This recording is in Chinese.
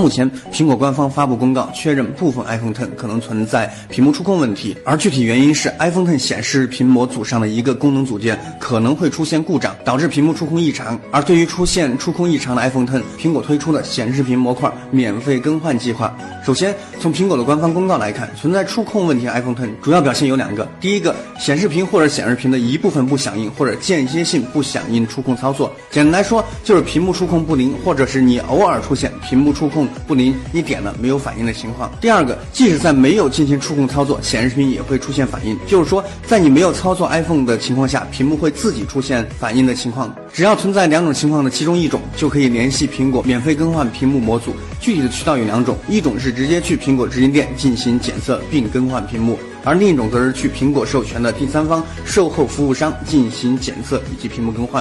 目前，苹果官方发布公告，确认部分 iPhone X 可能存在屏幕触控问题，而具体原因是 iPhone X 显示屏模组上的一个功能组件可能会出现故障，导致屏幕触控异常。而对于出现触控异常的 iPhone X，苹果推出的显示屏模块免费更换计划。首先，从苹果的官方公告来看，存在触控问题的 iPhone X 主要表现有两个：第一个，显示屏或者显示屏的一部分不响应，或者间歇性不响应触控操作。简单来说，就是屏幕触控不灵，或者是你偶尔出现屏幕触控。不灵，你点了没有反应的情况。第二个，即使在没有进行触控操作，显示屏也会出现反应。就是说，在你没有操作 iPhone 的情况下，屏幕会自己出现反应的情况。只要存在两种情况的其中一种，就可以联系苹果免费更换屏幕模组。具体的渠道有两种，一种是直接去苹果直营店进行检测并更换屏幕，而另一种则是去苹果授权的第三方售后服务商进行检测以及屏幕更换。